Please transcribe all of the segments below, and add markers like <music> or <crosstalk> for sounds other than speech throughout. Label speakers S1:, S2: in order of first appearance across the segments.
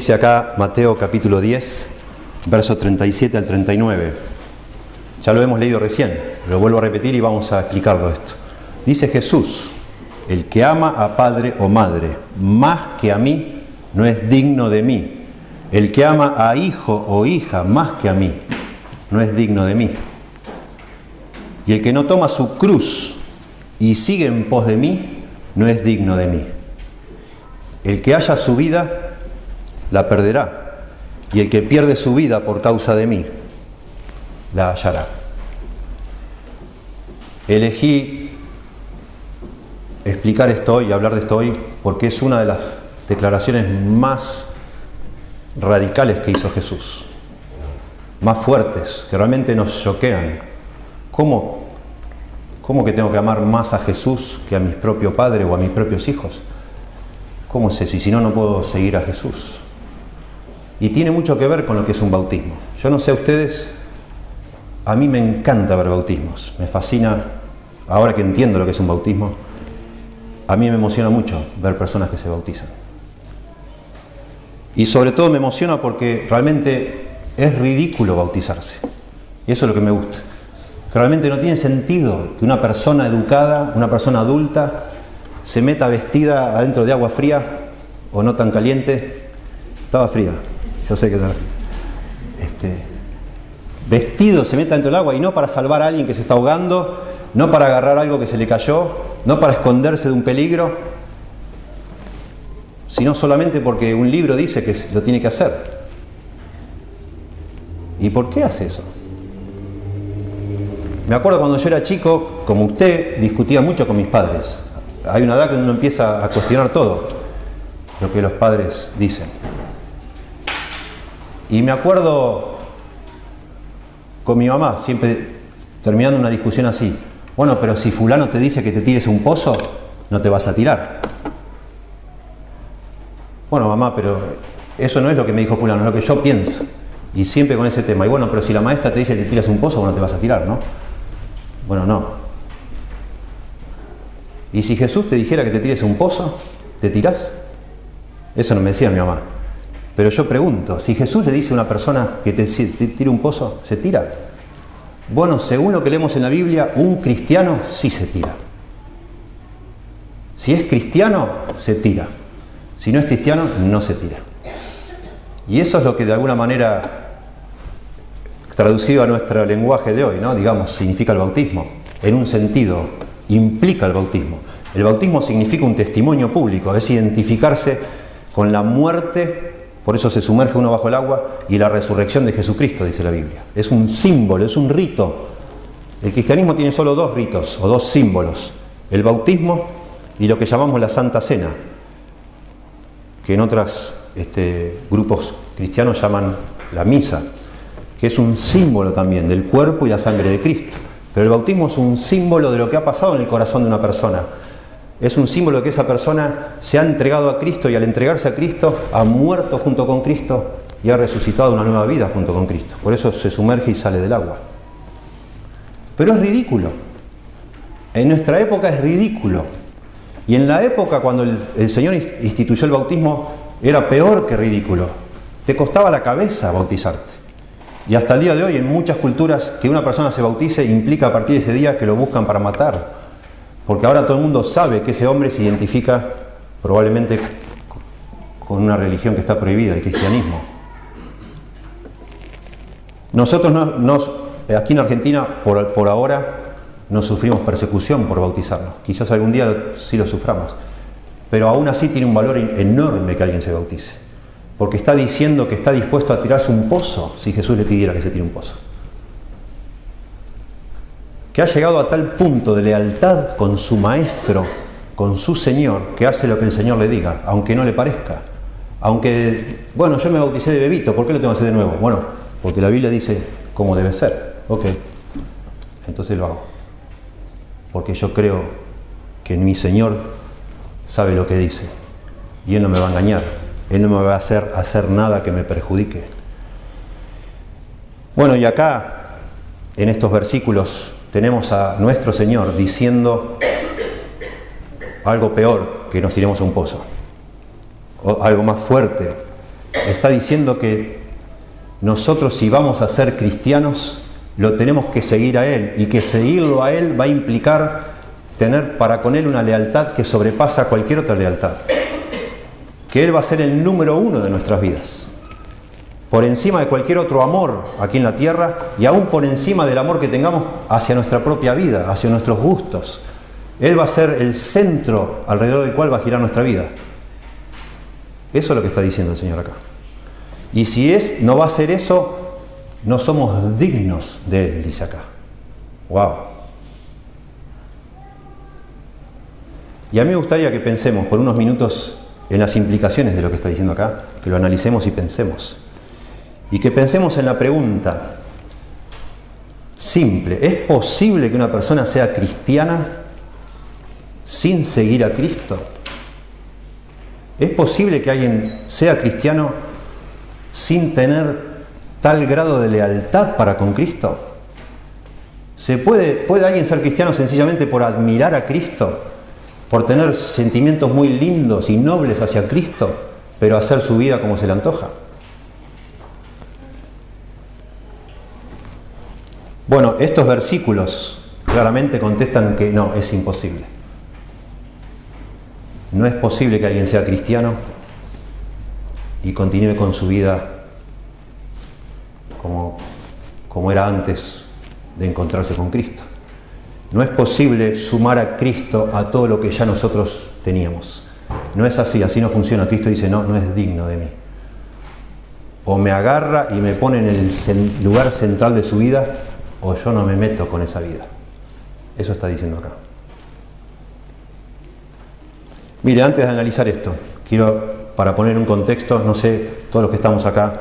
S1: Dice acá Mateo capítulo 10, verso 37 al 39. Ya lo hemos leído recién, lo vuelvo a repetir y vamos a explicarlo esto. Dice Jesús, el que ama a padre o madre más que a mí, no es digno de mí. El que ama a hijo o hija más que a mí, no es digno de mí. Y el que no toma su cruz y sigue en pos de mí, no es digno de mí. El que haya su vida, la perderá. Y el que pierde su vida por causa de mí, la hallará. Elegí explicar esto hoy hablar de esto hoy porque es una de las declaraciones más radicales que hizo Jesús, más fuertes, que realmente nos choquean. ¿Cómo, ¿Cómo que tengo que amar más a Jesús que a mi propio padre o a mis propios hijos? ¿Cómo es eso? Si no, no puedo seguir a Jesús. Y tiene mucho que ver con lo que es un bautismo. Yo no sé a ustedes, a mí me encanta ver bautismos, me fascina, ahora que entiendo lo que es un bautismo, a mí me emociona mucho ver personas que se bautizan. Y sobre todo me emociona porque realmente es ridículo bautizarse. Y eso es lo que me gusta. Realmente no tiene sentido que una persona educada, una persona adulta, se meta vestida adentro de agua fría o no tan caliente. Estaba fría, yo sé que. Este, vestido se meta dentro del agua y no para salvar a alguien que se está ahogando, no para agarrar algo que se le cayó, no para esconderse de un peligro, sino solamente porque un libro dice que lo tiene que hacer. ¿Y por qué hace eso? Me acuerdo cuando yo era chico, como usted, discutía mucho con mis padres. Hay una edad que uno empieza a cuestionar todo lo que los padres dicen. Y me acuerdo con mi mamá, siempre terminando una discusión así. Bueno, pero si fulano te dice que te tires un pozo, no te vas a tirar. Bueno, mamá, pero eso no es lo que me dijo fulano, es lo que yo pienso. Y siempre con ese tema. Y bueno, pero si la maestra te dice que te tiras un pozo, bueno, te vas a tirar, ¿no? Bueno, no. Y si Jesús te dijera que te tires un pozo, ¿te tirás? Eso no me decía mi mamá. Pero yo pregunto, si Jesús le dice a una persona que te, tire un pozo, ¿se tira? Bueno, según lo que leemos en la Biblia, un cristiano sí se tira. Si es cristiano, se tira. Si no es cristiano, no se tira. Y eso es lo que de alguna manera, traducido a nuestro lenguaje de hoy, ¿no? digamos, significa el bautismo. En un sentido, implica el bautismo. El bautismo significa un testimonio público, es identificarse con la muerte, por eso se sumerge uno bajo el agua, y la resurrección de Jesucristo, dice la Biblia. Es un símbolo, es un rito. El cristianismo tiene solo dos ritos o dos símbolos, el bautismo y lo que llamamos la Santa Cena, que en otros este, grupos cristianos llaman la misa, que es un símbolo también del cuerpo y la sangre de Cristo. Pero el bautismo es un símbolo de lo que ha pasado en el corazón de una persona. Es un símbolo de que esa persona se ha entregado a Cristo y al entregarse a Cristo ha muerto junto con Cristo y ha resucitado una nueva vida junto con Cristo. Por eso se sumerge y sale del agua. Pero es ridículo. En nuestra época es ridículo. Y en la época cuando el, Señor instituyó el bautismo era peor que ridículo. Te costaba la cabeza bautizarte. Y hasta el día de hoy, en muchas culturas, que una persona se bautice implica a partir de ese día que lo buscan para matar. Porque ahora todo el mundo sabe que ese hombre se identifica probablemente con una religión que está prohibida, el cristianismo. Nosotros no, aquí en Argentina, por, por ahora, no sufrimos persecución por bautizarnos. Quizás algún día sí lo suframos. Pero aún así tiene un valor enorme que alguien se bautice. Porque está diciendo que está dispuesto a tirarse un pozo si Jesús le pidiera que se tire un pozo. Que ha llegado a tal punto de lealtad con su maestro, con su Señor, que hace lo que el Señor le diga, aunque no le parezca. Aunque, bueno, yo me bauticé de bebito, ¿por qué lo tengo que hacer de nuevo? Bueno, porque la Biblia dice cómo debe ser. Ok, entonces lo hago. Porque yo creo que mi Señor sabe lo que dice. Y Él no me va a engañar. Él no me va a hacer hacer nada que me perjudique. Bueno, y acá, en estos versículos, tenemos a nuestro Señor diciendo algo peor que nos tiremos a un pozo. O algo más fuerte. está diciendo que nosotros si vamos a ser cristianos, lo tenemos que seguir a Él y que seguirlo a Él va a implicar tener para con Él una lealtad que sobrepasa cualquier otra lealtad. Que Él va a ser el número uno de nuestras vidas. Por encima de cualquier otro amor aquí en la tierra y aún por encima del amor que tengamos hacia nuestra propia vida, hacia nuestros gustos. Él va a ser el centro alrededor del cual va a girar nuestra vida. Eso es lo que está diciendo el Señor acá. Y si es, no va a ser eso, no somos dignos de Él, dice acá. ¡Wow! Y a mí me gustaría que pensemos por unos minutos en las implicaciones de lo que está diciendo acá, que lo analicemos y pensemos. Y que pensemos en la pregunta simple, ¿es posible que una persona sea cristiana sin seguir a Cristo? ¿Es posible que alguien sea cristiano sin tener tal grado de lealtad para con Cristo? ¿Se puede, ¿Puede alguien ser cristiano sencillamente por admirar a Cristo, por tener sentimientos muy lindos y nobles hacia Cristo, pero hacer su vida como se le antoja? Bueno, estos versículos claramente contestan que no, es imposible. No es posible que alguien sea cristiano y continúe con su vida como, como era antes de encontrarse con Cristo. No es posible sumar a Cristo a todo lo que ya nosotros teníamos. No es así, así no funciona. Cristo dice, no, no es digno de mí. O me agarra y me pone en el lugar central de su vida, o yo no me meto con esa vida. Eso está diciendo acá. Mire, antes de analizar esto, quiero, para poner un contexto, no sé, todos los que estamos acá,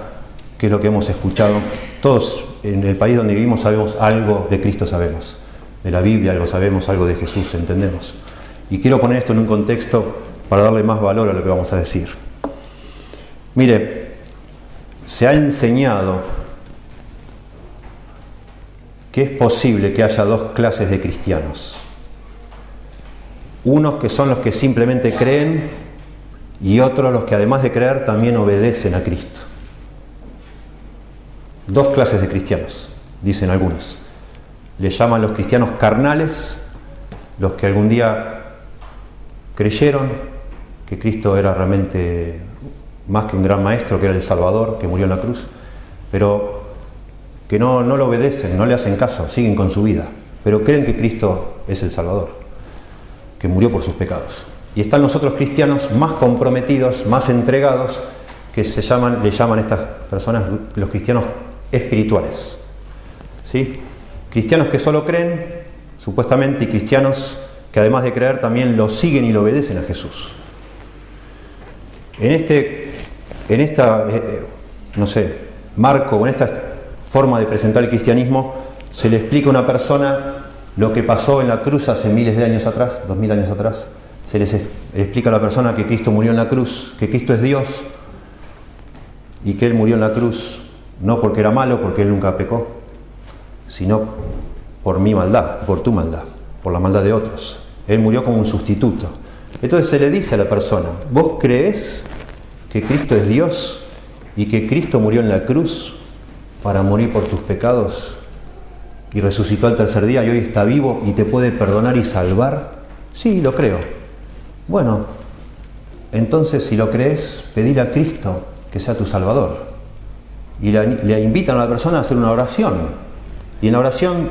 S1: que es lo que hemos escuchado. Todos en el país donde vivimos sabemos algo de Cristo, sabemos. De la Biblia algo sabemos, algo de Jesús entendemos. Y quiero poner esto en un contexto para darle más valor a lo que vamos a decir. Mire, se ha enseñado que es posible que haya dos clases de cristianos. Unos que son los que simplemente creen y otros los que además de creer también obedecen a Cristo dos clases de cristianos, dicen algunos. Le llaman los cristianos carnales, los que algún día creyeron que Cristo era realmente más que un gran maestro, que era el Salvador, que murió en la cruz, pero que no, no lo obedecen, no le hacen caso, siguen con su vida, pero creen que Cristo es el Salvador, que murió por sus pecados. Y están los otros cristianos más comprometidos, más entregados, que se llaman, le llaman estas personas los cristianos espirituales. ¿Sí? Cristianos que solo creen, supuestamente, y cristianos que además de creer también lo siguen y lo obedecen a Jesús. En este, en esta, eh, eh, no sé, marco en esta forma de presentar el cristianismo, se le explica a una persona lo que pasó en la cruz hace miles de años atrás, dos mil años atrás. Se les explica a la persona que Cristo murió en la cruz, que Cristo es Dios y que Él murió en la cruz no porque era malo, porque él nunca pecó, sino por mi maldad, por tu maldad, por la maldad de otros. Él murió como un sustituto. Entonces se le dice a la persona, ¿vos crees que Cristo es Dios y que Cristo murió en la cruz para morir por tus pecados y resucitó al tercer día y hoy está vivo y te puede perdonar y salvar? Sí, lo creo. Bueno, entonces si lo crees, pedir a Cristo que sea tu Salvador y le, invitan a la persona a hacer una oración. Y en la oración,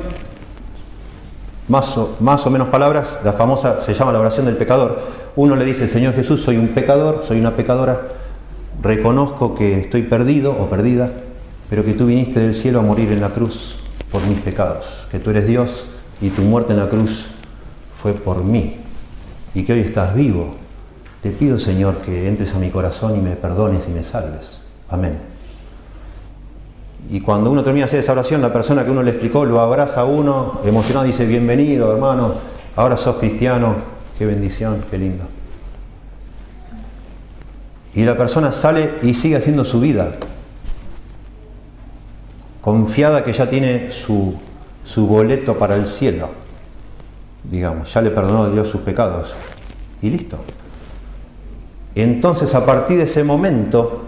S1: más más o menos palabras, la famosa se llama la oración del pecador. Uno le dice, Señor Jesús, soy un pecador, soy una pecadora, reconozco que estoy perdido o perdida, pero que tú viniste del cielo a morir en la cruz por mis pecados, que tú eres Dios y tu muerte en la cruz fue por mí, y que hoy estás vivo. Te pido, Señor, que entres a mi corazón y me perdones y me salves. Amén. Y cuando uno termina de hacer esa oración, la persona que uno le explicó lo abraza a uno, emocionado, dice, bienvenido hermano, ahora sos cristiano, qué bendición, qué lindo. Y la persona sale y sigue haciendo su vida, confiada que ya tiene su, boleto para el cielo, digamos, ya le perdonó Dios sus pecados. Y listo. Entonces a partir de ese momento,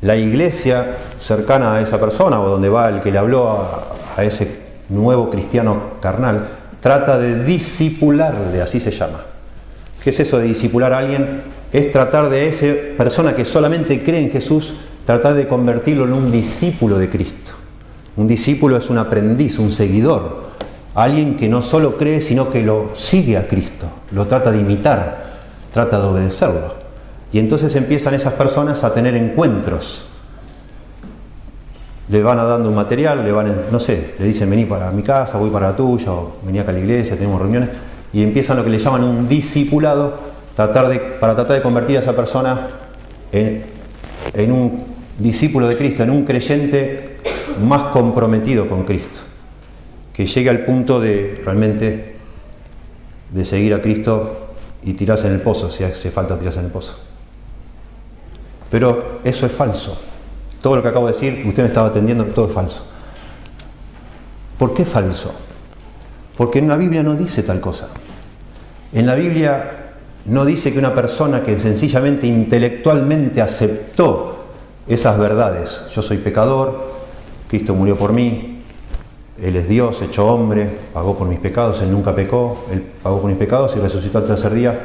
S1: La iglesia cercana a esa persona o donde va el que le habló a, a ese nuevo cristiano carnal, trata de disipularle, así se llama. ¿Qué es eso de disipular a alguien? Es tratar de esa persona que solamente cree en Jesús, tratar de convertirlo en un discípulo de Cristo. Un discípulo es un aprendiz, un seguidor, alguien que no solo cree, sino que lo sigue a Cristo, lo trata de imitar, trata de obedecerlo. Y entonces empiezan esas personas a tener encuentros. Le van dando un material, le van, no sé, le dicen vení para mi casa, voy para la tuya, o vení acá a la iglesia, tenemos reuniones, y empiezan lo que le llaman un discipulado, para tratar de convertir a esa persona en un discípulo de Cristo, en un creyente más comprometido con Cristo, que llegue al punto de realmente de seguir a Cristo y tirarse en el pozo, si hace falta tirarse en el pozo. Pero eso es falso. Todo lo que acabo de decir, usted me estaba atendiendo, todo es falso. ¿Por qué falso? Porque en la Biblia no dice tal cosa. En la Biblia no dice que una persona que sencillamente intelectualmente aceptó esas verdades, yo soy pecador, Cristo murió por mí, Él es Dios, hecho hombre, pagó por mis pecados, Él nunca pecó, Él pagó por mis pecados y resucitó al tercer día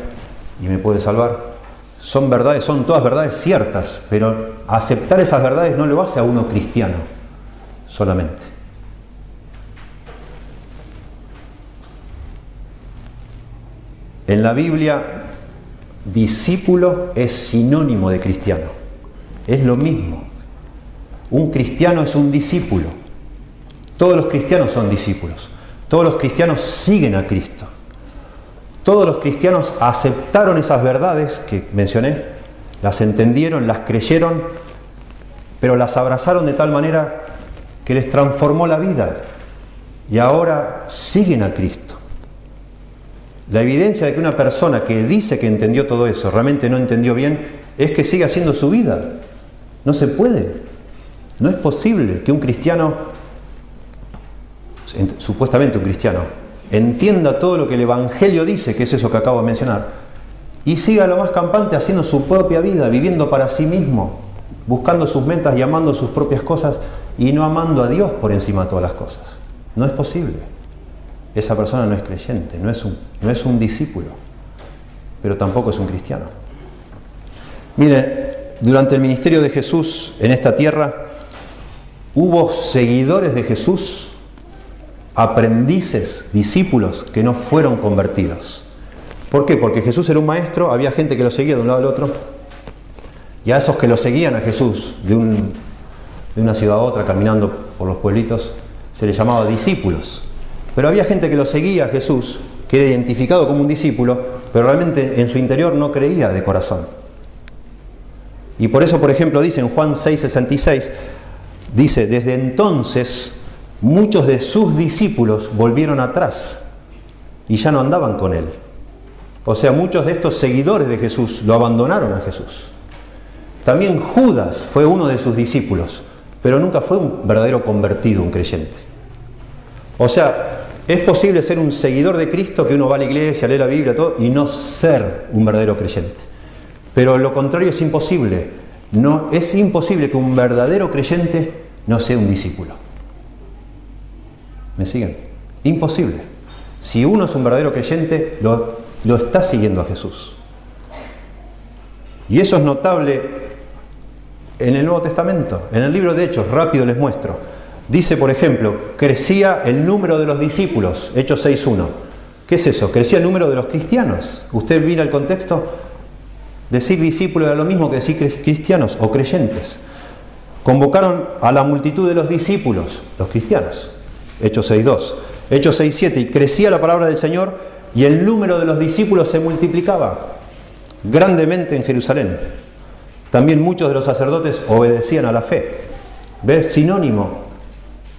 S1: y me puede salvar. Son verdades, son todas verdades ciertas, pero aceptar esas verdades no lo hace a uno cristiano solamente. En la Biblia, discípulo es sinónimo de cristiano. Es lo mismo. Un cristiano es un discípulo. Todos los cristianos son discípulos. Todos los cristianos siguen a Cristo. Todos los cristianos aceptaron esas verdades que mencioné, las entendieron, las creyeron, pero las abrazaron de tal manera que les transformó la vida y ahora siguen a Cristo. La evidencia de que una persona que dice que entendió todo eso realmente no entendió bien es que sigue haciendo su vida. No se puede. No es posible que un cristiano, supuestamente un cristiano, entienda todo lo que el Evangelio dice, que es eso que acabo de mencionar, y siga lo más campante haciendo su propia vida, viviendo para sí mismo, buscando sus metas y amando sus propias cosas y no amando a Dios por encima de todas las cosas. No es posible. Esa persona no es creyente, no es un, no es un discípulo, pero tampoco es un cristiano. Mire, durante el ministerio de Jesús en esta tierra, hubo seguidores de Jesús, aprendices, discípulos que no fueron convertidos. ¿Por qué? Porque Jesús era un maestro, había gente que lo seguía de un lado al otro, y a esos que lo seguían a Jesús de, de una ciudad a otra, caminando por los pueblitos, se les llamaba discípulos. Pero había gente que lo seguía a Jesús, que era identificado como un discípulo, pero realmente en su interior no creía de corazón. Y por eso, por ejemplo, dice en Juan 6:66, Dice, desde entonces muchos de sus discípulos volvieron atrás y ya no andaban con él. O sea, muchos de estos seguidores de Jesús lo abandonaron a Jesús. También Judas fue uno de sus discípulos, pero nunca fue un verdadero convertido, un creyente. O sea, es posible ser un seguidor de Cristo, que uno va a la iglesia, lee la Biblia, todo, y no ser un verdadero creyente. Pero lo contrario es imposible. No, es imposible que un verdadero creyente no sea un discípulo. ¿Me siguen? Imposible. Si uno es un verdadero creyente, lo, lo está siguiendo a Jesús. Y eso es notable en el Nuevo Testamento. En el libro de Hechos, rápido les muestro. Dice, por ejemplo, crecía el número de los discípulos, Hechos 6.1. ¿Qué es eso? Crecía el número de los cristianos. Usted mira el contexto, Decir discípulo era lo mismo que decir cristianos o creyentes. Convocaron a la multitud de los discípulos, los cristianos. Hechos 6.2. Hechos 6.7. Y crecía la palabra del Señor y el número de los discípulos se multiplicaba grandemente en Jerusalén. También muchos de los sacerdotes obedecían a la fe. ¿Ves? Sinónimo.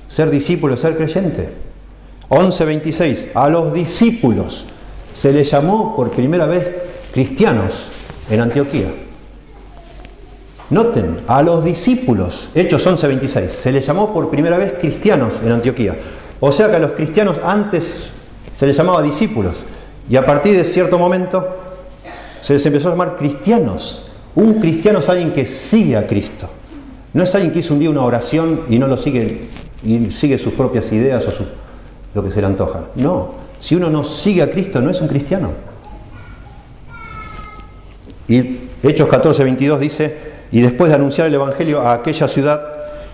S1: Ser discípulo, ser creyente. 11.26. A los discípulos se les llamó por primera vez cristianos en Antioquía. Noten, a los discípulos, Hechos 11:26, se les llamó por primera vez cristianos en Antioquía. O sea que a los cristianos antes se les llamaba discípulos y a partir de cierto momento se les empezó a llamar cristianos. Un cristiano es alguien que sigue a Cristo. No es alguien que hizo un día una oración y no lo sigue y sigue sus propias ideas o lo que se le antoja. No, si uno no sigue a Cristo no es un cristiano. Y Hechos 14, 22 dice, y después de anunciar el Evangelio a aquella ciudad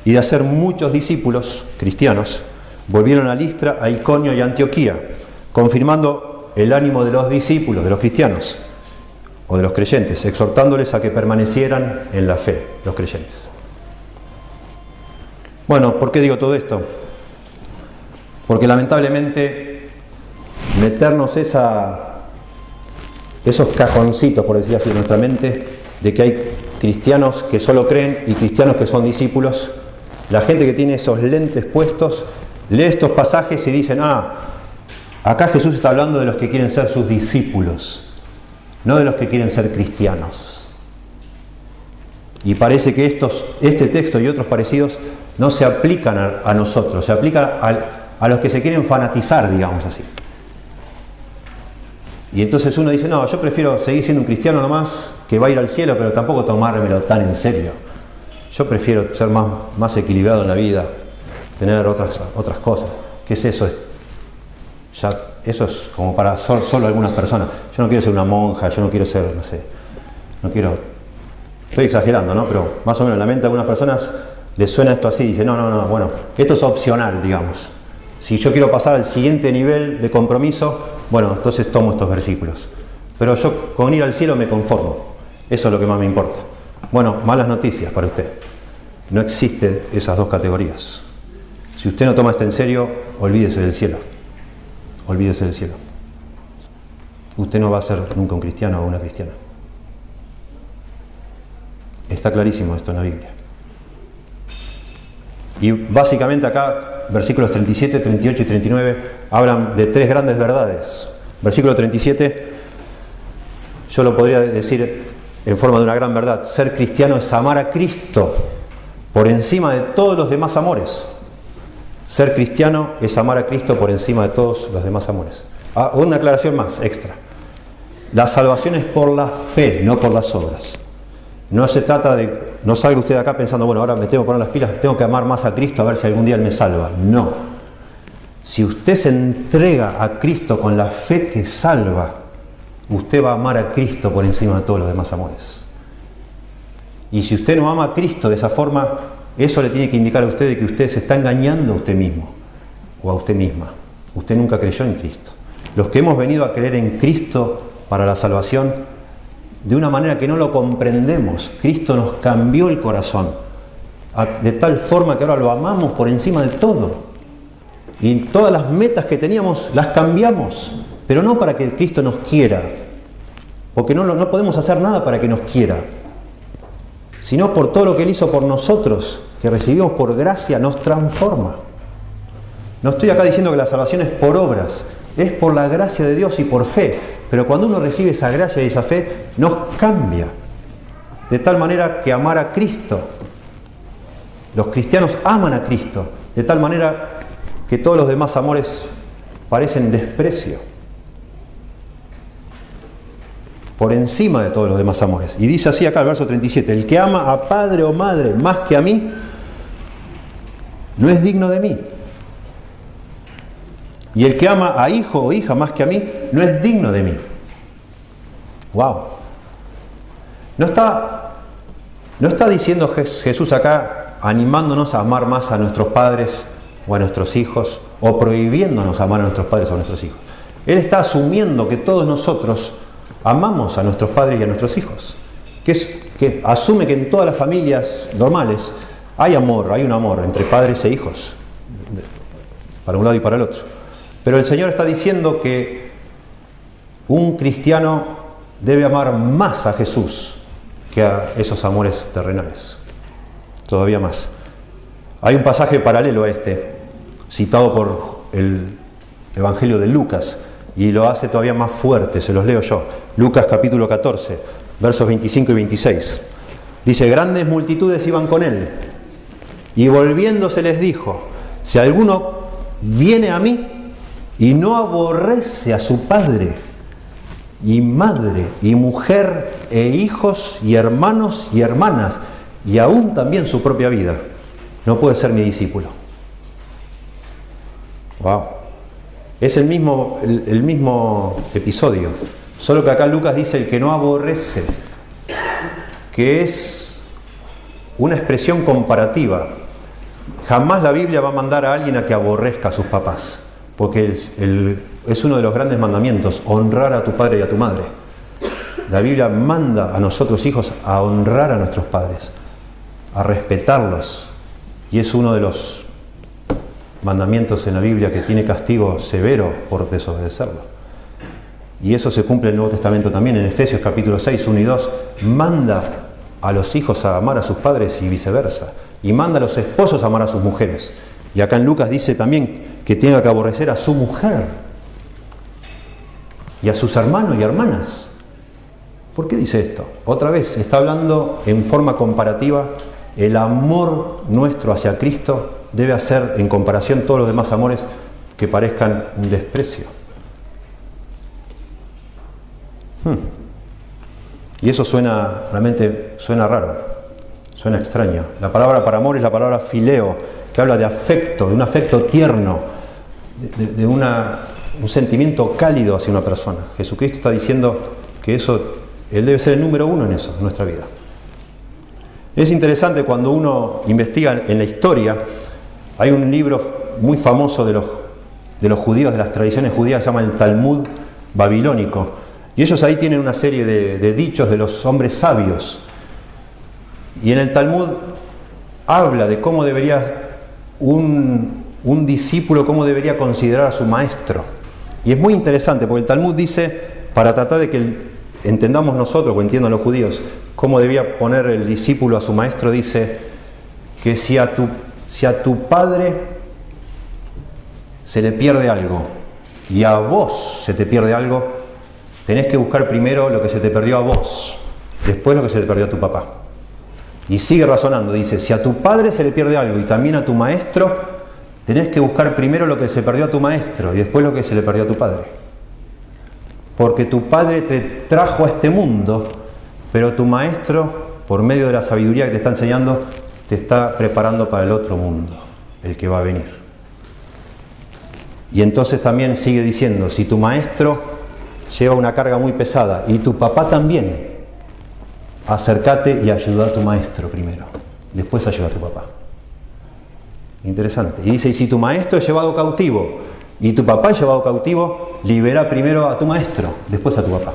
S1: y de hacer muchos discípulos cristianos, volvieron a Listra, a Iconio y a Antioquía, confirmando el ánimo de los discípulos, de los cristianos o de los creyentes, exhortándoles a que permanecieran en la fe, los creyentes. Bueno, ¿por qué digo todo esto? Porque lamentablemente meternos esa, esos cajoncitos, por decir así, en nuestra mente, de que hay cristianos que solo creen y cristianos que son discípulos, la gente que tiene esos lentes puestos, lee estos pasajes y dicen, ah, acá Jesús está hablando de los que quieren ser sus discípulos, no de los que quieren ser cristianos. Y parece que estos, este texto y otros parecidos no se aplican a, nosotros, se aplican a, los que se quieren fanatizar, digamos así. Y entonces uno dice, no, yo prefiero seguir siendo un cristiano nomás, que va a ir al cielo, pero tampoco tomármelo tan en serio. Yo prefiero ser más, más equilibrado en la vida, tener otras, otras cosas. ¿Qué es eso? Ya, eso es como para solo algunas personas. Yo no quiero ser una monja, yo no quiero ser, no sé, no quiero... Estoy exagerando, ¿no? Pero más o menos en la mente de algunas personas le suena esto así, dice, no, no, no, bueno, esto es opcional, digamos. Si yo quiero pasar al siguiente nivel de compromiso, bueno, entonces tomo estos versículos. Pero yo con ir al cielo me conformo. Eso es lo que más me importa. Bueno, malas noticias para usted. No existe esas dos categorías. Si usted no toma esto en serio, olvídese del cielo. Olvídese del cielo. Usted no va a ser nunca un cristiano o una cristiana. Está clarísimo esto en la Biblia. Y básicamente acá, versículos 37, 38 y 39 hablan de tres grandes verdades. Versículo 37, yo lo podría decir en forma de una gran verdad. Ser cristiano es amar a Cristo por encima de todos los demás amores. Ser cristiano es amar a Cristo por encima de todos los demás amores. Ah, una aclaración más, extra. La salvación es por la fe, no por las obras. No se trata de, no salga usted de acá pensando, bueno, ahora me tengo que poner las pilas, tengo que amar más a Cristo a ver si algún día Él me salva. No. Si usted se entrega a Cristo con la fe que salva, usted va a amar a Cristo por encima de todos los demás amores. Y si usted no ama a Cristo de esa forma, eso le tiene que indicar a usted que usted se está engañando a usted mismo o a usted misma. Usted nunca creyó en Cristo. Los que hemos venido a creer en Cristo para la salvación, de una manera que no lo comprendemos. Cristo nos cambió el corazón de tal forma que ahora lo amamos por encima de todo. Y todas las metas que teníamos las cambiamos, pero no para que Cristo nos quiera, porque no, no podemos hacer nada para que nos quiera, sino por todo lo que Él hizo por nosotros, que recibimos por gracia, nos transforma. No estoy acá diciendo que la salvación es por obras, es por la gracia de Dios y por fe. Pero cuando uno recibe esa gracia y esa fe, nos cambia. De tal manera que amar a Cristo, los cristianos aman a Cristo, de tal manera que todos los demás amores parecen desprecio. Por encima de todos los demás amores. Y dice así acá el verso 37, el que ama a padre o madre más que a mí, no es digno de mí. Y el que ama a hijo o hija más que a mí, no es digno de mí. ¡Wow! No está, no está diciendo Jesús acá animándonos a amar más a nuestros padres o a nuestros hijos o prohibiéndonos amar a nuestros padres o a nuestros hijos. Él está asumiendo que todos nosotros amamos a nuestros padres y a nuestros hijos. Que, asume que en todas las familias normales hay amor, hay un amor entre padres e hijos, para un lado y para el otro. Pero el Señor está diciendo que un cristiano debe amar más a Jesús que a esos amores terrenales. Todavía más. Hay un pasaje paralelo a este, citado por el Evangelio de Lucas, y lo hace todavía más fuerte, se los leo yo. Lucas capítulo 14, versos 25 y 26. Dice, grandes multitudes iban con él, y volviéndose les dijo, si alguno viene a mí y no aborrece a su padre y madre y mujer e hijos y hermanos y hermanas y aún también su propia vida, no puede ser mi discípulo. Wow. Es el mismo, el, mismo episodio, solo que acá Lucas dice el que no aborrece, que es una expresión comparativa. Jamás la Biblia va a mandar a alguien a que aborrezca a sus papás, porque es uno de los grandes mandamientos, honrar a tu padre y a tu madre. La Biblia manda a nosotros hijos a honrar a nuestros padres, a respetarlos, y es uno de los mandamientos en la Biblia que tiene castigo severo por desobedecerlo. Y eso se cumple en el Nuevo Testamento también, en Efesios capítulo 6, 1 y 2. Manda a los hijos a amar a sus padres y viceversa. Y manda a los esposos a amar a sus mujeres. Y acá en Lucas dice también que tenga que aborrecer a su mujer y a sus hermanos y hermanas. ¿Por qué dice esto? Otra vez, está hablando en forma comparativa el amor nuestro hacia Cristo debe hacer en comparación todos los demás amores que parezcan un desprecio. Hmm. Y eso suena, realmente suena raro, suena extraño. La palabra para amor es la palabra fileo, que habla de afecto, de un afecto tierno, de, un sentimiento cálido hacia una persona. Jesucristo está diciendo que eso, Él debe ser el número uno en eso, en nuestra vida. Es interesante cuando uno investiga en la historia, hay un libro muy famoso de los, de los judíos, de las tradiciones judías, se llama el Talmud babilónico, y ellos ahí tienen una serie de, dichos de los hombres sabios. Y en el Talmud habla de cómo debería un, discípulo, cómo debería considerar a su maestro. Y es muy interesante, porque el Talmud dice, para tratar de que entendamos nosotros, o entiendan los judíos, cómo debía poner el discípulo a su maestro, dice que si a tu, si a tu padre se le pierde algo y a vos se te pierde algo, tenés que buscar primero lo que se te perdió a vos, después lo que se te perdió a tu papá. Y sigue razonando, dice, si a tu padre se le pierde algo y también a tu maestro, tenés que buscar primero lo que se perdió a tu maestro y después lo que se le perdió a tu padre. Porque tu padre te trajo a este mundo pero tu maestro, por medio de la sabiduría que te está enseñando, te está preparando para el otro mundo, el que va a venir. Y entonces también sigue diciendo, si tu maestro lleva una carga muy pesada y tu papá también, acércate y ayuda a tu maestro primero, después ayuda a tu papá. Interesante. Y dice, y si tu maestro es llevado cautivo y tu papá es llevado cautivo, libera primero a tu maestro, después a tu papá.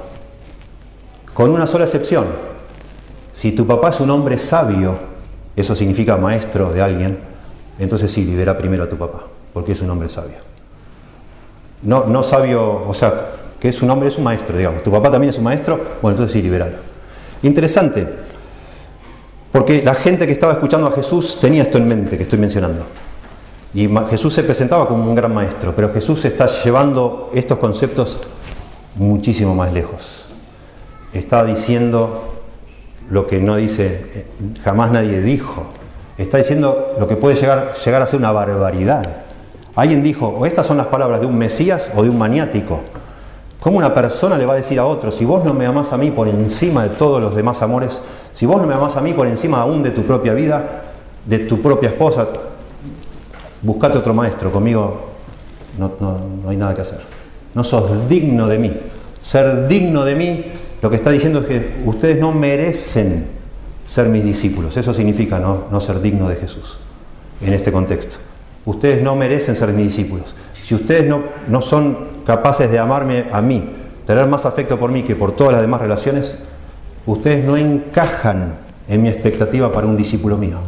S1: Con una sola excepción. Si tu papá es un hombre sabio, eso significa maestro de alguien, entonces sí, libera primero a tu papá, porque es un hombre sabio. No, no sabio, o sea, que es un hombre, es un maestro, digamos. Tu papá también es un maestro, bueno, entonces sí, liberalo. Interesante, porque la gente que estaba escuchando a Jesús tenía esto en mente que estoy mencionando. Y Jesús se presentaba como un gran maestro, pero Jesús está llevando estos conceptos muchísimo más lejos está diciendo lo que no dice, eh, jamás nadie dijo. Está diciendo lo que puede llegar, llegar a ser una barbaridad. Alguien dijo, o estas son las palabras de un Mesías o de un maniático. ¿Cómo una persona le va a decir a otro, si vos no me amás a mí por encima de todos los demás amores, si vos no me amás a mí por encima aún de tu propia vida, de tu propia esposa, buscate otro maestro, conmigo no, no hay nada que hacer. No sos digno de mí. Ser digno de mí lo que está diciendo es que ustedes no merecen ser mis discípulos. Eso significa no, ser digno de Jesús en este contexto. Ustedes no merecen ser mis discípulos. Si ustedes no, no son capaces de amarme a mí, tener más afecto por mí que por todas las demás relaciones, ustedes no encajan en mi expectativa para un discípulo mío.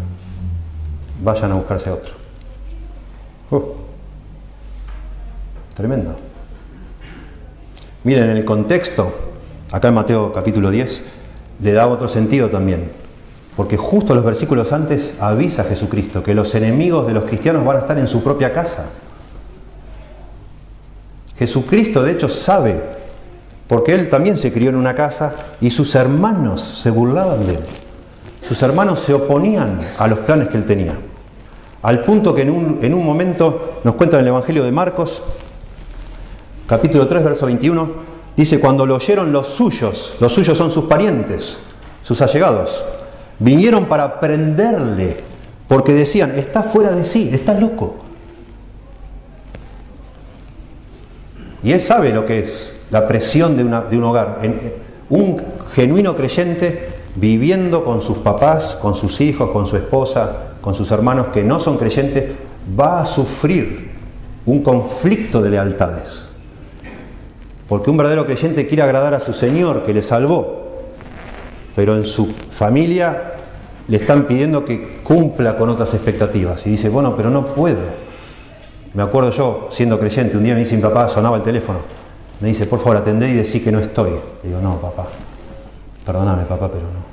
S1: Vayan a buscarse a otro. Uh. tremendo. Miren, en el contexto acá en Mateo capítulo 10, le da otro sentido también. Porque justo los versículos antes avisa a Jesucristo que los enemigos de los cristianos van a estar en su propia casa. Jesucristo de hecho sabe, porque él también se crió en una casa y sus hermanos se burlaban de él. Sus hermanos se oponían a los planes que él tenía. Al punto que en un, en un momento nos cuenta en el Evangelio de Marcos, capítulo 3, verso 21, Dice, cuando lo oyeron los suyos, los suyos son sus parientes, sus allegados, Vinieron para prenderle, porque decían, está fuera de sí, está loco. Y él sabe lo que es la presión de, un hogar. Un genuino creyente viviendo con sus papás, con sus hijos, con su esposa, con sus hermanos que no son creyentes, va a sufrir un conflicto de lealtades. Porque un verdadero creyente quiere agradar a su Señor que le salvó, pero en su familia le están pidiendo que cumpla con otras expectativas. Y dice, bueno, pero no puedo. Me acuerdo yo, siendo creyente, un día me dice mi papá, sonaba el teléfono, me dice, por favor, atendé y decí que no estoy. Le digo, no, papá, perdóname, papá, pero no.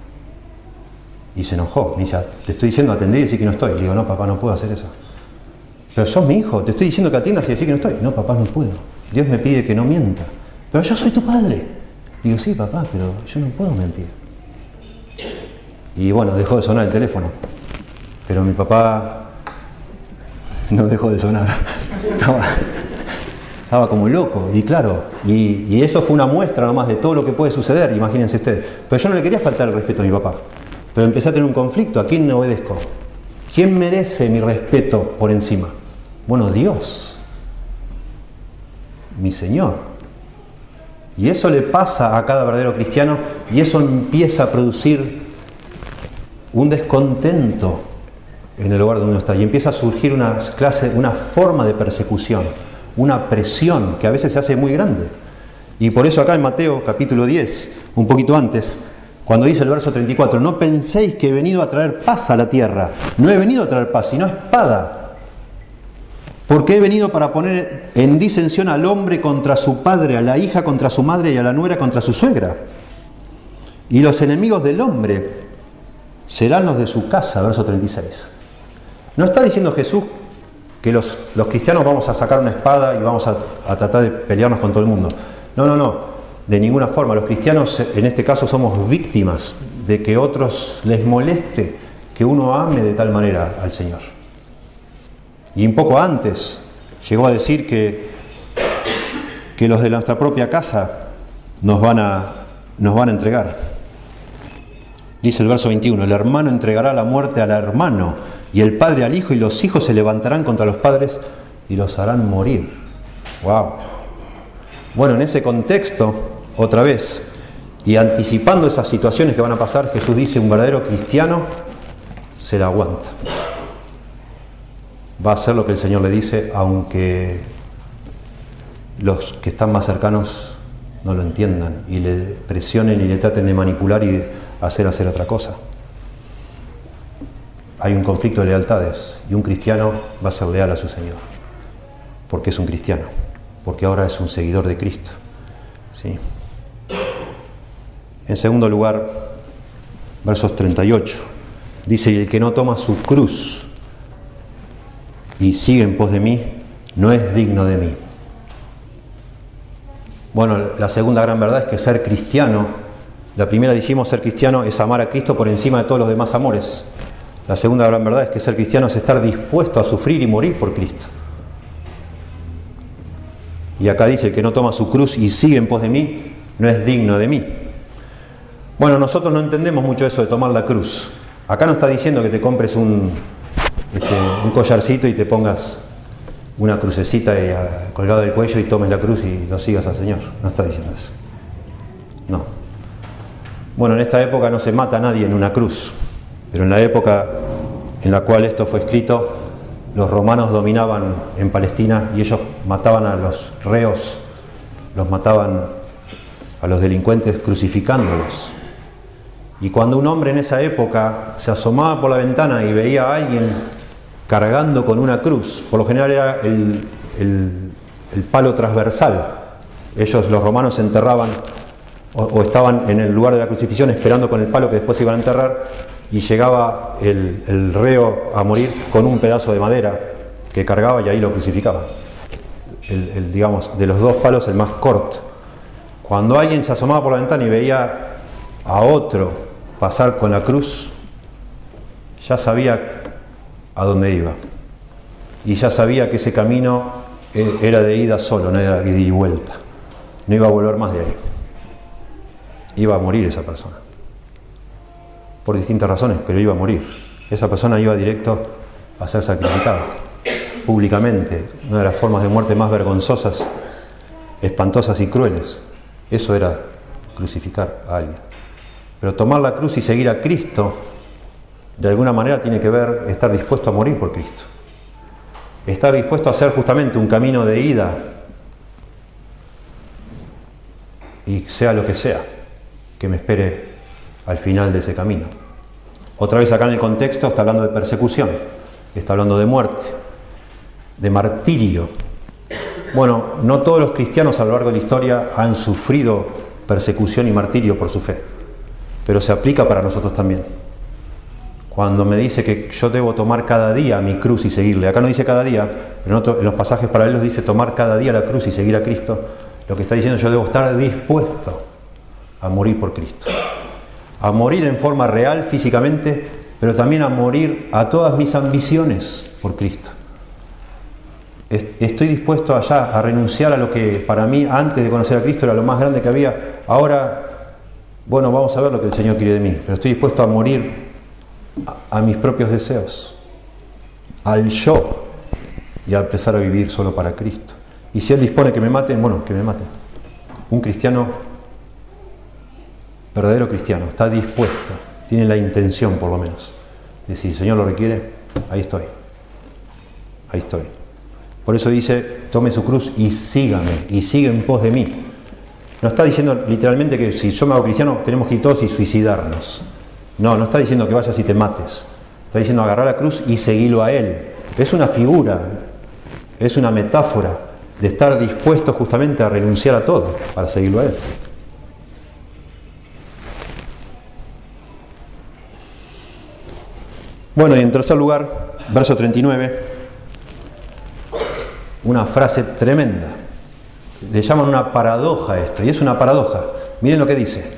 S1: Y se enojó, me dice, te estoy diciendo atendé y decí que no estoy. Le digo, no, papá, no puedo hacer eso. Pero sos mi hijo, te estoy diciendo que atiendas y decís que no estoy. No, papá, no puedo. Dios me pide que no mienta. Pero yo soy tu padre. Digo, sí, papá, pero yo no puedo mentir. Y bueno, dejó de sonar el teléfono. Pero mi papá <laughs> no dejó de sonar. Estaba, como loco. Y claro, y, eso fue una muestra nomás de todo lo que puede suceder, imagínense ustedes. Pero yo no le quería faltar el respeto a mi papá. Pero empecé a tener un conflicto. ¿A quién obedezco? ¿Quién merece mi respeto por encima? Bueno, Dios. Mi Señor. Y eso le pasa a cada verdadero cristiano y eso empieza a producir un descontento en el lugar donde uno está. Y empieza a surgir una clase, una forma de persecución, una presión que a veces se hace muy grande. Y por eso acá en Mateo capítulo 10, un poquito antes, cuando dice el verso 34, no penséis que he venido a traer paz a la tierra. No he venido a traer paz, sino espada. Porque he venido para poner en disensión al hombre contra su padre, a la hija contra su madre y a la nuera contra su suegra. Y los enemigos del hombre serán los de su casa, verso 36. No está diciendo Jesús que los, cristianos vamos a sacar una espada y vamos a, tratar de pelearnos con todo el mundo. No, no, no, de ninguna forma. Los cristianos en este caso somos víctimas de que otros les moleste que uno ame de tal manera al Señor. Y un poco antes llegó a decir que, que los de nuestra propia casa nos van a, nos van a entregar. Dice el verso 21, el hermano entregará la muerte al hermano y el padre al hijo y los hijos se levantarán contra los padres y los harán morir. Wow. Bueno, en ese contexto, otra vez, y anticipando esas situaciones que van a pasar, Jesús dice, un verdadero cristiano se la aguanta. Va a hacer lo que el Señor le dice, aunque los que están más cercanos no lo entiendan y le presionen y le traten de manipular y de hacer hacer otra cosa hay un conflicto de lealtades y un cristiano va a ser leal a su Señor, porque es un cristiano, porque ahora es un seguidor de Cristo. ¿sí? En segundo lugar, versos 38, dice, y el que no toma su cruz y sigue en pos de mí, no es digno de mí. Bueno, la segunda gran verdad es que ser cristiano, la primera dijimos, ser cristiano es amar a Cristo por encima de todos los demás amores. La segunda gran verdad es que ser cristiano es estar dispuesto a sufrir y morir por Cristo. Y acá dice, el que no toma su cruz y sigue en pos de mí, no es digno de mí. Bueno, nosotros no entendemos mucho eso de tomar la cruz. Acá no está diciendo que te compres un, este, collarcito y te pongas una crucecita colgada del cuello y tomes la cruz y lo sigas al Señor. No está diciendo eso. No. Bueno, en esta época no se mata a nadie en una cruz. Pero en la época en la cual esto fue escrito, los romanos dominaban en Palestina y ellos mataban a los reos, los mataban a los delincuentes crucificándolos. Y cuando un hombre en esa época se asomaba por la ventana y veía a alguien cargando con una cruz, por lo general era el, palo transversal, ellos los romanos se enterraban o, o, estaban en el lugar de la crucifixión esperando con el palo que después iban a enterrar, y llegaba el, reo a morir con un pedazo de madera que cargaba y ahí lo crucificaba. El, digamos, de los dos palos el más corto. Cuando alguien se asomaba por la ventana y veía a otro pasar con la cruz, ya sabía a dónde iba. Y ya sabía que ese camino e, era de ida solo, no era de ida y vuelta. No iba a volver más de ahí. Iba a morir esa persona. Por distintas razones, pero iba a morir. Esa persona iba directo a ser sacrificada públicamente, una de las formas de muerte más vergonzosas, espantosas y crueles. Eso era crucificar a alguien. Pero tomar la cruz y seguir a Cristo, de alguna manera tiene que ver estar dispuesto a morir por Cristo. Estar dispuesto a hacer justamente un camino de ida, y sea lo que sea, que me espere al final de ese camino. Otra vez acá en el contexto está hablando de persecución, está hablando de muerte, de martirio. Bueno, no todos los cristianos a lo largo de la historia han sufrido persecución y martirio por su fe, pero se aplica para nosotros también. Cuando me dice que yo debo tomar cada día mi cruz y seguirle, acá no dice cada día, pero en los pasajes paralelos dice tomar cada día la cruz y seguir a Cristo, lo que está diciendo yo debo estar dispuesto a morir por Cristo. A morir en forma real, físicamente, pero también a morir a todas mis ambiciones por Cristo estoy dispuesto allá a renunciar a lo que para mí antes de conocer a Cristo era lo más grande que había. Ahora, bueno, vamos a ver lo que el Señor quiere de mí, pero estoy dispuesto a morir a, mis propios deseos, al yo, y a empezar a vivir solo para Cristo. Y si Él dispone que me maten, bueno, que me maten. Un cristiano, verdadero cristiano, está dispuesto, tiene la intención por lo menos, de si el Señor lo requiere, ahí estoy, ahí estoy. Por eso dice, tome su cruz y sígame, y sigue en pos de mí. No está diciendo literalmente que si yo me hago cristiano tenemos que ir todos y suicidarnos. No, no está diciendo que vayas y te mates. Está diciendo agarrar la cruz y seguirlo a Él. Es una figura, es una metáfora de estar dispuesto justamente a renunciar a todo para seguirlo a Él. Bueno, y en tercer lugar, verso 39 una frase tremenda. Le llaman una paradoja esto, y es una paradoja. Miren lo que dice.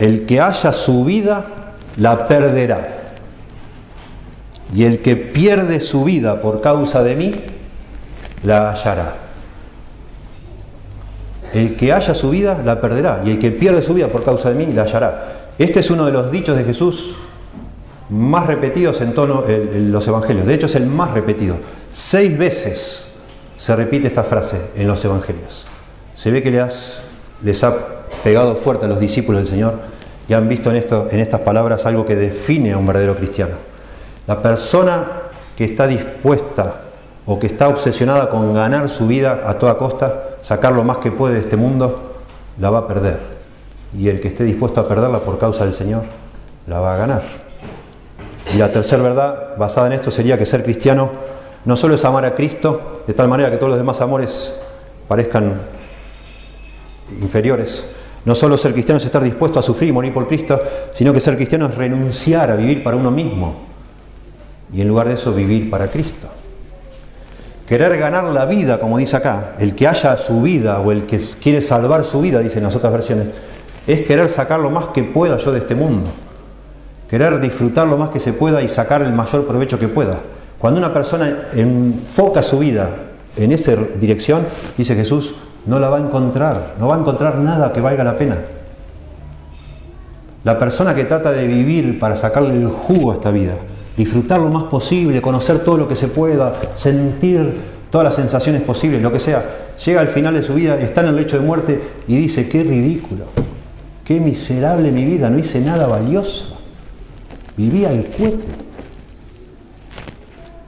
S1: El que haya su vida, la perderá. Y el que pierde su vida por causa de mí, la hallará. El que haya su vida, la perderá. Y el que pierde su vida por causa de mí, la hallará. Este es uno de los dichos de Jesús más repetidos en tono en los evangelios. De hecho, es el más repetido. Seis veces se repite esta frase en los evangelios. Se ve que les, les ha pegado fuerte a los discípulos del Señor y han visto en, esto, en estas palabras algo que define a un verdadero cristiano. La persona que está dispuesta o que está obsesionada con ganar su vida a toda costa, sacar lo más que puede de este mundo, la va a perder. Y el que esté dispuesto a perderla por causa del Señor, la va a ganar. Y la tercera verdad basada en esto sería que ser cristiano no solo es amar a Cristo, de tal manera que todos los demás amores parezcan inferiores. No solo ser cristiano es estar dispuesto a sufrir y morir por Cristo, sino que ser cristiano es renunciar a vivir para uno mismo y en lugar de eso vivir para Cristo. Querer ganar la vida, como dice acá, el que haya su vida o el que quiere salvar su vida, dicen las otras versiones, es querer sacar lo más que pueda yo de este mundo. Querer disfrutar lo más que se pueda y sacar el mayor provecho que pueda. Cuando una persona enfoca su vida en esa dirección, dice Jesús, no la va a encontrar, no va a encontrar nada que valga la pena. La persona que trata de vivir para sacarle el jugo a esta vida, disfrutar lo más posible, conocer todo lo que se pueda, sentir todas las sensaciones posibles, lo que sea, llega al final de su vida, está en el lecho de muerte y dice, qué ridículo, qué miserable mi vida, no hice nada valioso, vivía el cuete.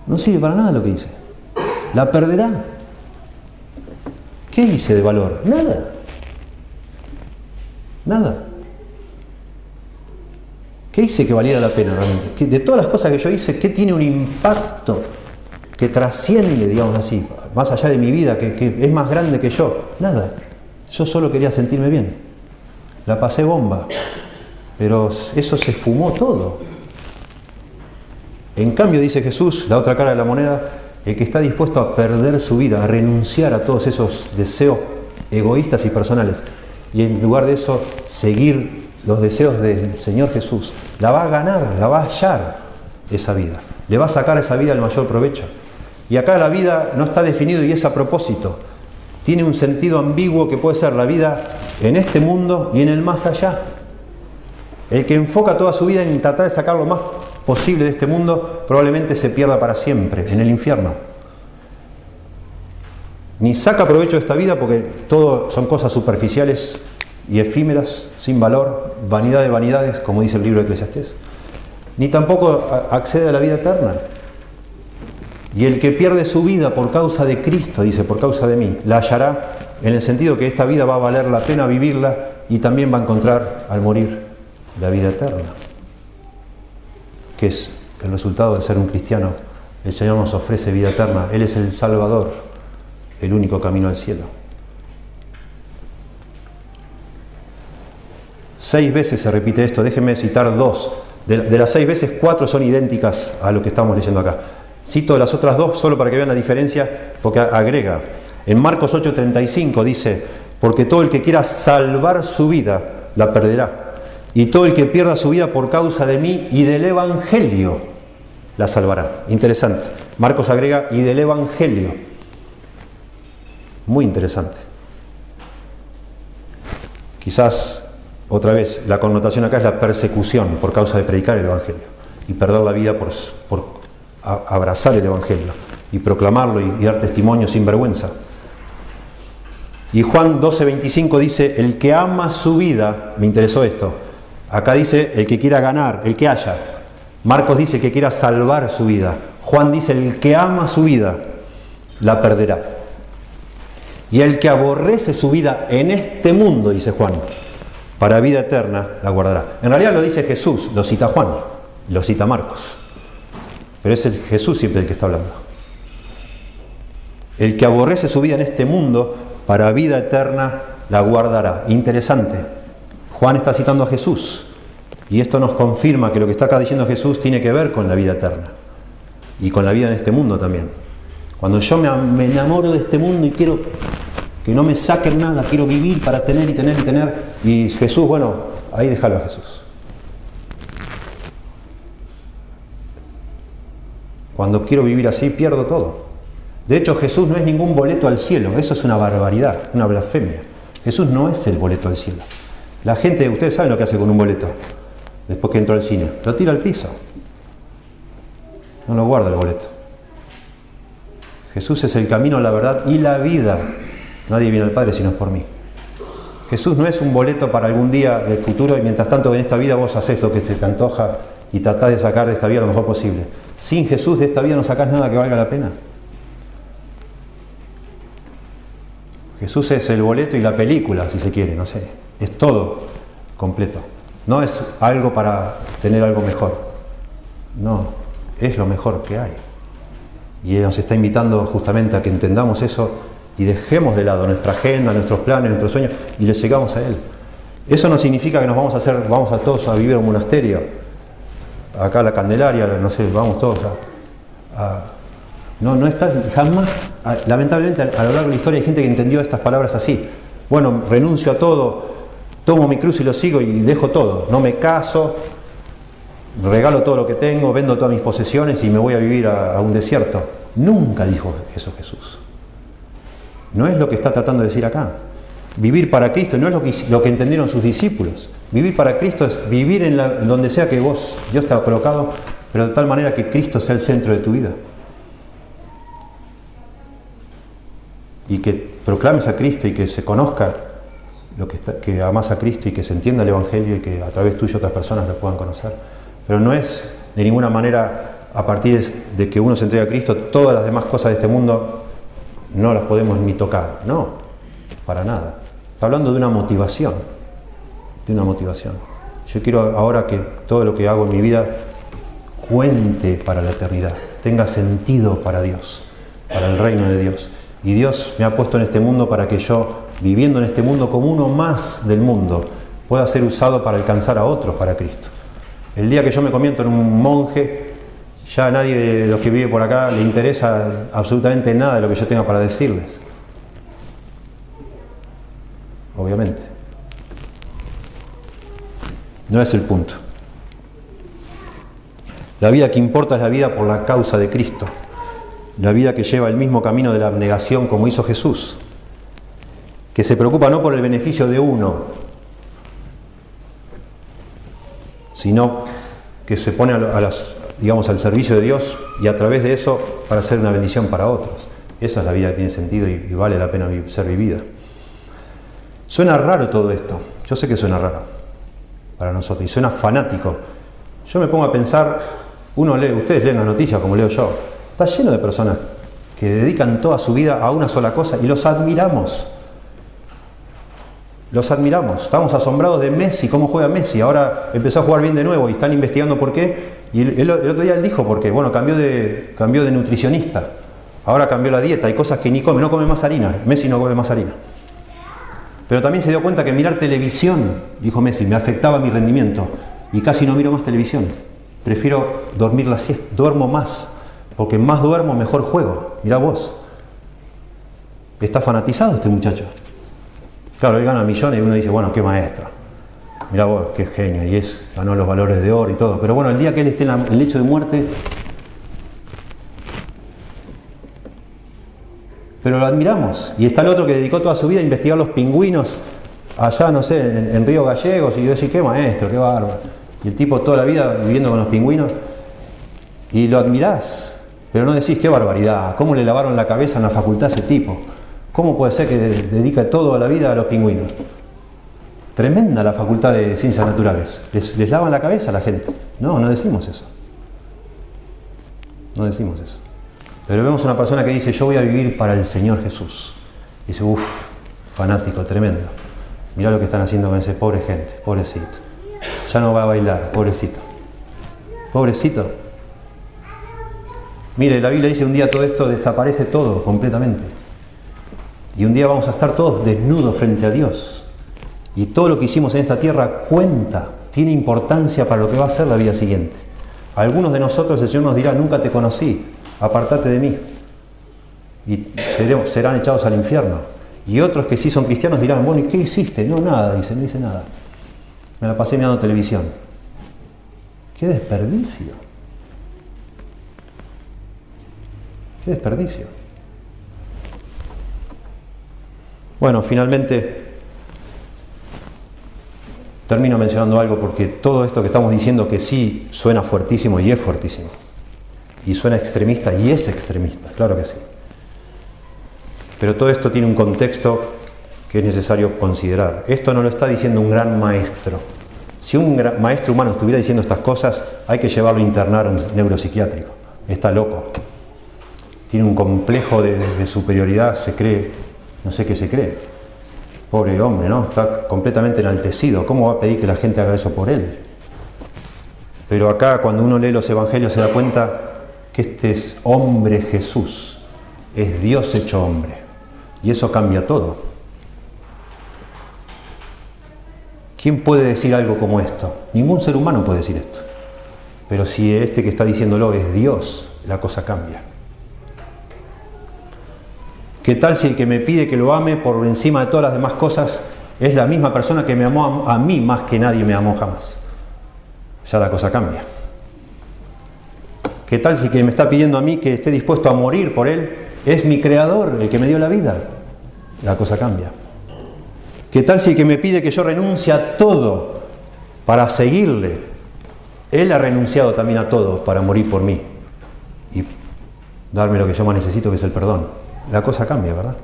S1: No sirve para nada lo que hice. La perderá. ¿Qué hice de valor? Nada. Nada. ¿Qué hice que valiera la pena realmente? De todas las cosas que yo hice, ¿qué tiene un impacto que trasciende, digamos así, más allá de mi vida, que, que es más grande que yo? Nada. Yo solo quería sentirme bien. La pasé bomba. Pero eso se fumó todo. En cambio, dice Jesús, la otra cara de la moneda, el que está dispuesto a perder su vida, a renunciar a todos esos deseos egoístas y personales, y en lugar de eso seguir los deseos del Señor Jesús, la va a ganar, la va a hallar esa vida, le va a sacar esa vida el mayor provecho. Y acá la vida no está definido y es a propósito. Tiene un sentido ambiguo que puede ser la vida en este mundo y en el más allá. El que enfoca toda su vida en tratar de sacar lo más posible de este mundo, probablemente se pierda para siempre en el infierno. Ni saca provecho de esta vida porque todo son cosas superficiales y efímeras, sin valor, vanidad de vanidades, como dice el libro de Eclesiastés. Ni tampoco accede a la vida eterna. Y el que pierde su vida por causa de Cristo, dice, por causa de mí, la hallará en el sentido que esta vida va a valer la pena vivirla y también va a encontrar al morir la vida eterna, que es el resultado de ser un cristiano. El Señor nos ofrece vida eterna, Él es el Salvador, el único camino al cielo. Seis veces se repite esto, déjenme citar dos. De, las seis veces, cuatro son idénticas a lo que estamos leyendo acá. Cito las otras dos solo para que vean la diferencia, porque agrega. En Marcos 8:35 dice, porque todo el que quiera salvar su vida, la perderá. Y todo el que pierda su vida por causa de mí y del Evangelio, la salvará. Interesante. Marcos agrega, y del Evangelio. Muy interesante. Quizás otra vez, la connotación acá es la persecución por causa de predicar el Evangelio y perder la vida por, abrazar el Evangelio y proclamarlo y, dar testimonio sin vergüenza. Y Juan 12:25 dice, el que ama su vida, me interesó esto, acá dice el que quiera ganar, el que haya. Marcos dice que quiera salvar su vida. Juan dice, el que ama su vida, la perderá. Y el que aborrece su vida en este mundo, dice Juan, para vida eterna la guardará. En realidad lo dice Jesús, lo cita Juan, lo cita Marcos. Pero es el Jesús siempre el que está hablando. El que aborrece su vida en este mundo, para vida eterna la guardará. Interesante. Juan está citando a Jesús. Y esto nos confirma que lo que está acá diciendo Jesús tiene que ver con la vida eterna. Y con la vida en este mundo también. Cuando yo me enamoro de este mundo y quiero que no me saquen nada, quiero vivir para tener y tener y tener. Y Jesús, bueno, ahí déjalo a Jesús. Cuando quiero vivir así, pierdo todo. De hecho, Jesús no es ningún boleto al cielo, eso es una barbaridad, una blasfemia. Jesús no es el boleto al cielo. La gente, ustedes saben lo que hace con un boleto después que entró al cine, lo tira al piso. No lo guarda el boleto. Jesús es el camino, la verdad y la vida. Nadie viene al Padre si no es por mí. Jesús no es un boleto para algún día del futuro y mientras tanto en esta vida vos haces lo que te antoja y tratás de sacar de esta vida lo mejor posible. Sin Jesús de esta vida no sacás nada que valga la pena. Jesús es el boleto y la película, si se quiere, no sé. Es todo completo. No es algo para tener algo mejor. No, es lo mejor que hay. Y nos está invitando justamente a que entendamos eso y dejemos de lado nuestra agenda, nuestros planes, nuestros sueños y le llegamos a Él. Eso no significa que nos vamos a hacer, vamos a todos a vivir en un monasterio, acá a la Candelaria, no sé, vamos todos a, no, no está jamás, lamentablemente a, lo largo de la historia hay gente que entendió estas palabras así. Bueno, renuncio a todo, tomo mi cruz y lo sigo y dejo todo. No me caso, regalo todo lo que tengo, vendo todas mis posesiones y me voy a vivir a un desierto. Nunca dijo eso Jesús. No es lo que está tratando de decir acá. Vivir para Cristo no es lo que, lo que entendieron sus discípulos. Vivir para Cristo es vivir en, donde sea que vos, Dios te ha colocado, pero de tal manera que Cristo sea el centro de tu vida. Y que proclames a Cristo y que se conozca lo que, que amas a Cristo y que se entienda el Evangelio y que a través tuyo otras personas lo puedan conocer. Pero no es de ninguna manera a partir de que uno se entrega a Cristo, todas las demás cosas de este mundo no las podemos ni tocar. No, para nada. Está hablando de una motivación, de una motivación. Yo quiero ahora que todo lo que hago en mi vida cuente para la eternidad, tenga sentido para Dios, para el reino de Dios. Y Dios me ha puesto en este mundo para que yo, viviendo en este mundo como uno más del mundo, pueda ser usado para alcanzar a otros para Cristo. El día que yo me comiento en un monje, ya a nadie de los que vive por acá le interesa absolutamente nada de lo que yo tenga para decirles. Obviamente. No es el punto. La vida que importa es la vida por la causa de Cristo. La vida que lleva el mismo camino de la abnegación como hizo Jesús. Que se preocupa no por el beneficio de uno, sino que se pone a las, digamos, al servicio de Dios y a través de eso para ser una bendición para otros. Esa es la vida que tiene sentido y, vale la pena ser vivida. Suena raro todo esto, yo sé que suena raro para nosotros y suena fanático. Yo me pongo a pensar, uno lee, ustedes leen la noticia como leo yo, está lleno de personas que dedican toda su vida a una sola cosa y los admiramos. Los admiramos, estamos asombrados de Messi, cómo juega Messi. Ahora empezó a jugar bien de nuevo y están investigando por qué. Y el, otro día él dijo por qué. Bueno, cambió de, cambió de nutricionista. Ahora cambió la dieta. Hay cosas que ni come, no come más harina. Messi no come más harina. Pero también se dio cuenta que mirar televisión, dijo Messi, me afectaba mi rendimiento. Y casi no miro más televisión. Prefiero dormir la siesta. Duermo más. Porque más duermo, mejor juego. Mirá vos. Está fanatizado este muchacho. Claro, él gana millones y uno dice, bueno, qué maestro. Mirá vos, qué genio, y es, ganó los valores de oro y todo. Pero bueno, el día que él esté en el lecho de muerte, pero lo admiramos. Y está el otro que dedicó toda su vida a investigar los pingüinos allá, no sé, en, Río Gallegos, y yo decía, qué maestro, qué bárbaro. Y el tipo toda la vida viviendo con los pingüinos, y lo admirás, pero no decís, qué barbaridad, cómo le lavaron la cabeza en la facultad a ese tipo. ¿Cómo puede ser que dedica toda la vida a los pingüinos? Tremenda la facultad de ciencias naturales. Les, lavan la cabeza a la gente. No, no decimos eso. No decimos eso. Pero vemos una persona que dice, yo voy a vivir para el Señor Jesús. Y dice, uff, fanático, tremendo. Mirá lo que están haciendo con ese pobre gente, pobrecito. Ya no va a bailar, pobrecito. Pobrecito. Mire, la Biblia dice un día todo esto desaparece todo completamente. Y un día vamos a estar todos desnudos frente a Dios. Y todo lo que hicimos en esta tierra cuenta, tiene importancia para lo que va a ser la vida siguiente. Algunos de nosotros el Señor nos dirá, nunca te conocí, apartate de mí. Y serán echados al infierno. Y otros que sí son cristianos dirán, bueno, ¿y qué hiciste? No, nada, dice, no hice nada. Me la pasé mirando televisión. ¡Qué desperdicio! ¡Qué desperdicio! Bueno, finalmente termino mencionando algo porque todo esto que estamos diciendo que sí suena fuertísimo y es fuertísimo. Y suena extremista y es extremista, claro que sí. Pero todo esto tiene un contexto que es necesario considerar. Esto no lo está diciendo un gran maestro. Si un maestro humano estuviera diciendo estas cosas, hay que llevarlo a internar en neuropsiquiátrico. Está loco. Tiene un complejo de superioridad, se cree no sé qué se cree. Pobre hombre, ¿no? Está completamente enaltecido. ¿Cómo va a pedir que la gente haga eso por él? Pero acá cuando uno lee los evangelios se da cuenta que este es hombre Jesús, es Dios hecho hombre. Y eso cambia todo. ¿Quién puede decir algo como esto? Ningún ser humano puede decir esto. Pero si este que está diciéndolo es Dios, la cosa cambia. ¿Qué tal si el que me pide que lo ame por encima de todas las demás cosas es la misma persona que me amó a mí más que nadie me amó jamás? Ya la cosa cambia. ¿Qué tal si el que me está pidiendo a mí que esté dispuesto a morir por él es mi creador, el que me dio la vida? La cosa cambia. ¿Qué tal si el que me pide que yo renuncie a todo para seguirle? Él ha renunciado también a todo para morir por mí y darme lo que yo más necesito, que es el perdón la cosa cambia, ¿verdad?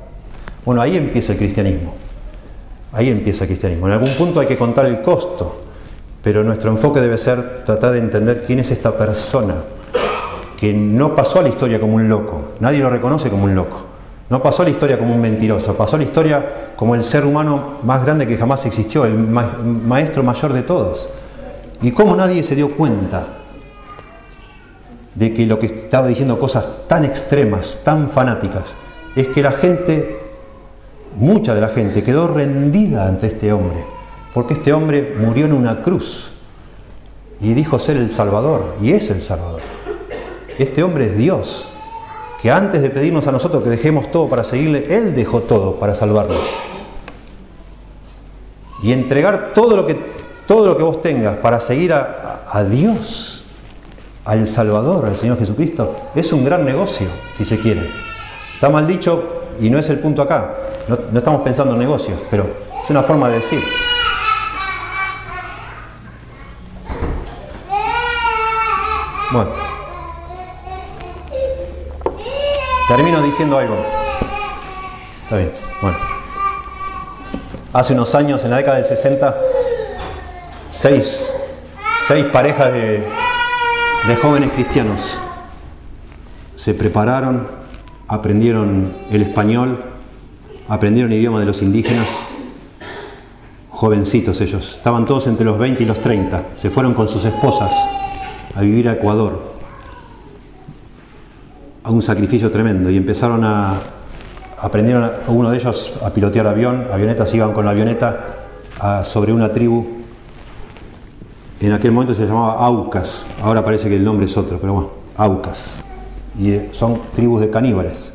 S1: Bueno, ahí empieza el cristianismo. Ahí empieza el cristianismo. En algún punto hay que contar el costo, pero nuestro enfoque debe ser tratar de entender quién es esta persona que no pasó a la historia como un loco, nadie lo reconoce como un loco, no pasó a la historia como un mentiroso, pasó a la historia como el ser humano más grande que jamás existió, el maestro mayor de todos. Y cómo nadie se dio cuenta de que lo que estaba diciendo cosas tan extremas, tan fanáticas, es que la gente, mucha de la gente, quedó rendida ante este hombre, porque este hombre murió en una cruz y dijo ser el Salvador, y es el Salvador. Este hombre es Dios, que antes de pedirnos a nosotros que dejemos todo para seguirle, Él dejó todo para salvarnos. Y entregar todo lo que, todo lo que vos tengas para seguir a, a Dios, al Salvador, al Señor Jesucristo, es un gran negocio, si se quiere. Está mal dicho y no es el punto acá. No, estamos pensando en negocios, pero es una forma de decir. Bueno. Termino diciendo algo. Está bien, bueno. Hace unos años, en la década del 60, seis, seis parejas de, de jóvenes cristianos se prepararon, aprendieron el español, aprendieron el idioma de los indígenas, jovencitos ellos, estaban todos entre los 20 y los 30, se fueron con sus esposas a vivir a Ecuador, a un sacrificio tremendo, y empezaron a, aprendieron a, uno de ellos a pilotear avión, avionetas iban con la avioneta sobre una tribu, en aquel momento se llamaba Aucas, ahora parece que el nombre es otro, pero bueno, Aucas, y eh, son tribus de caníbales,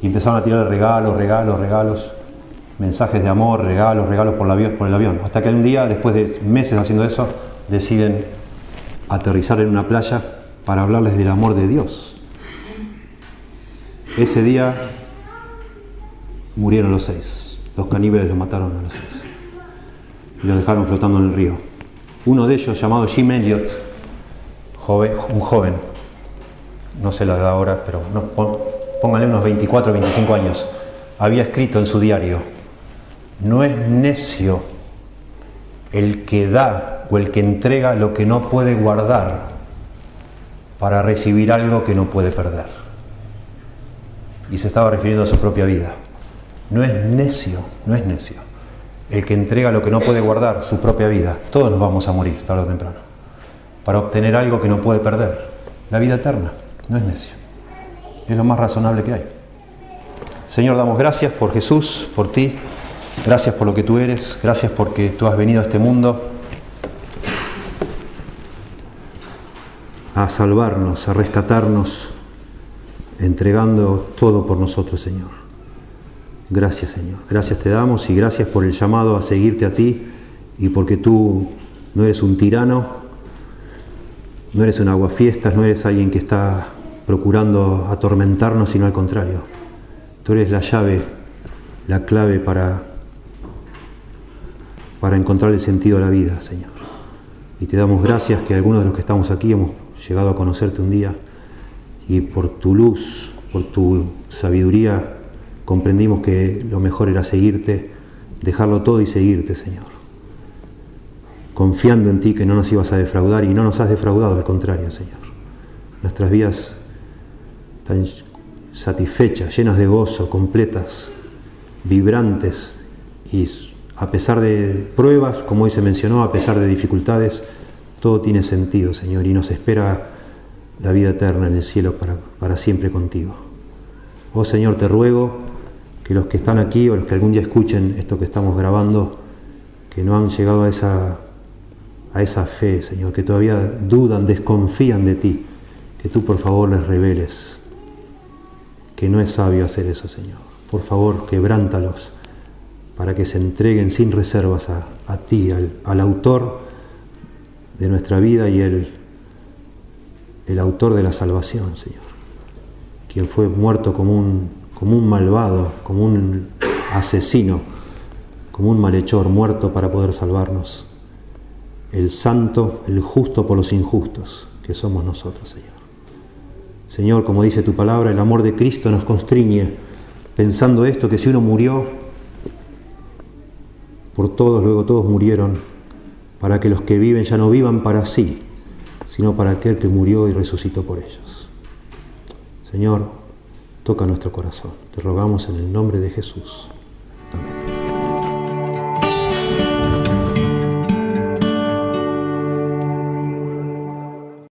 S1: y empezaron a tirar regalos, regalos, regalos, mensajes de amor, regalos, regalos por, el avión, hasta que un día, después de meses haciendo eso, deciden aterrizar en una playa para hablarles del amor de Dios. Ese día murieron los seis. Los caníbales los mataron a los seis. Y los dejaron flotando en el río. Uno de ellos, llamado Jim Elliot, un joven, no sé la edad ahora, pero no, póngale unos 24 o 25 años, había escrito en su diario, no es necio el que da o el que entrega lo que no puede guardar para recibir algo que no puede perder. Y se estaba refiriendo a su propia vida. No es necio, no es necio. El que entrega lo que no puede guardar, su propia vida. Todos nos vamos a morir tarde o temprano. Para obtener algo que no puede perder. La vida eterna. No es necio. Es lo más razonable que hay. Señor, damos gracias por Jesús, por ti. Gracias por lo que tú eres. Gracias porque tú has venido a este mundo a salvarnos, a rescatarnos, entregando todo por nosotros, Señor. Gracias, Señor. Gracias te damos y gracias por el llamado a seguirte a ti y porque tú no eres un tirano, no eres un aguafiestas, no eres alguien que está procurando atormentarnos, sino al contrario. Tú eres la llave, la clave para, para encontrar el sentido de la vida, Señor. Y te damos gracias que algunos de los que estamos aquí hemos llegado a conocerte un día y por tu luz, por tu sabiduría, comprendimos que lo mejor era seguirte, dejarlo todo y seguirte, Señor. Confiando en ti que no nos ibas a defraudar y no nos has defraudado, al contrario, Señor. Nuestras vidas están satisfechas, llenas de gozo, completas, vibrantes y a pesar de pruebas, como hoy se mencionó, a pesar de dificultades, todo tiene sentido, Señor, y nos espera la vida eterna en el cielo para, para siempre contigo. Oh Señor, te ruego que los que están aquí o los que algún día escuchen esto que estamos grabando, que no han llegado a esa, a esa fe, Señor, que todavía dudan, desconfían de ti, que tú por favor les reveles que no es sabio hacer eso, Señor. Por favor, quebrántalos para que se entreguen sin reservas a, a ti, al, al autor de nuestra vida y el, el autor de la salvación, Señor, quien fue muerto como un, como un malvado, como un asesino, como un malhechor, muerto para poder salvarnos. El santo, el justo por los injustos, que somos nosotros, Señor. Señor, como dice tu palabra, el amor de Cristo nos constriñe, pensando esto, que si uno murió, por todos, luego todos murieron, para que los que viven ya no vivan para sí, sino para aquel que murió y resucitó por ellos. Señor, toca nuestro corazón. Te rogamos en el nombre de Jesús. Amén.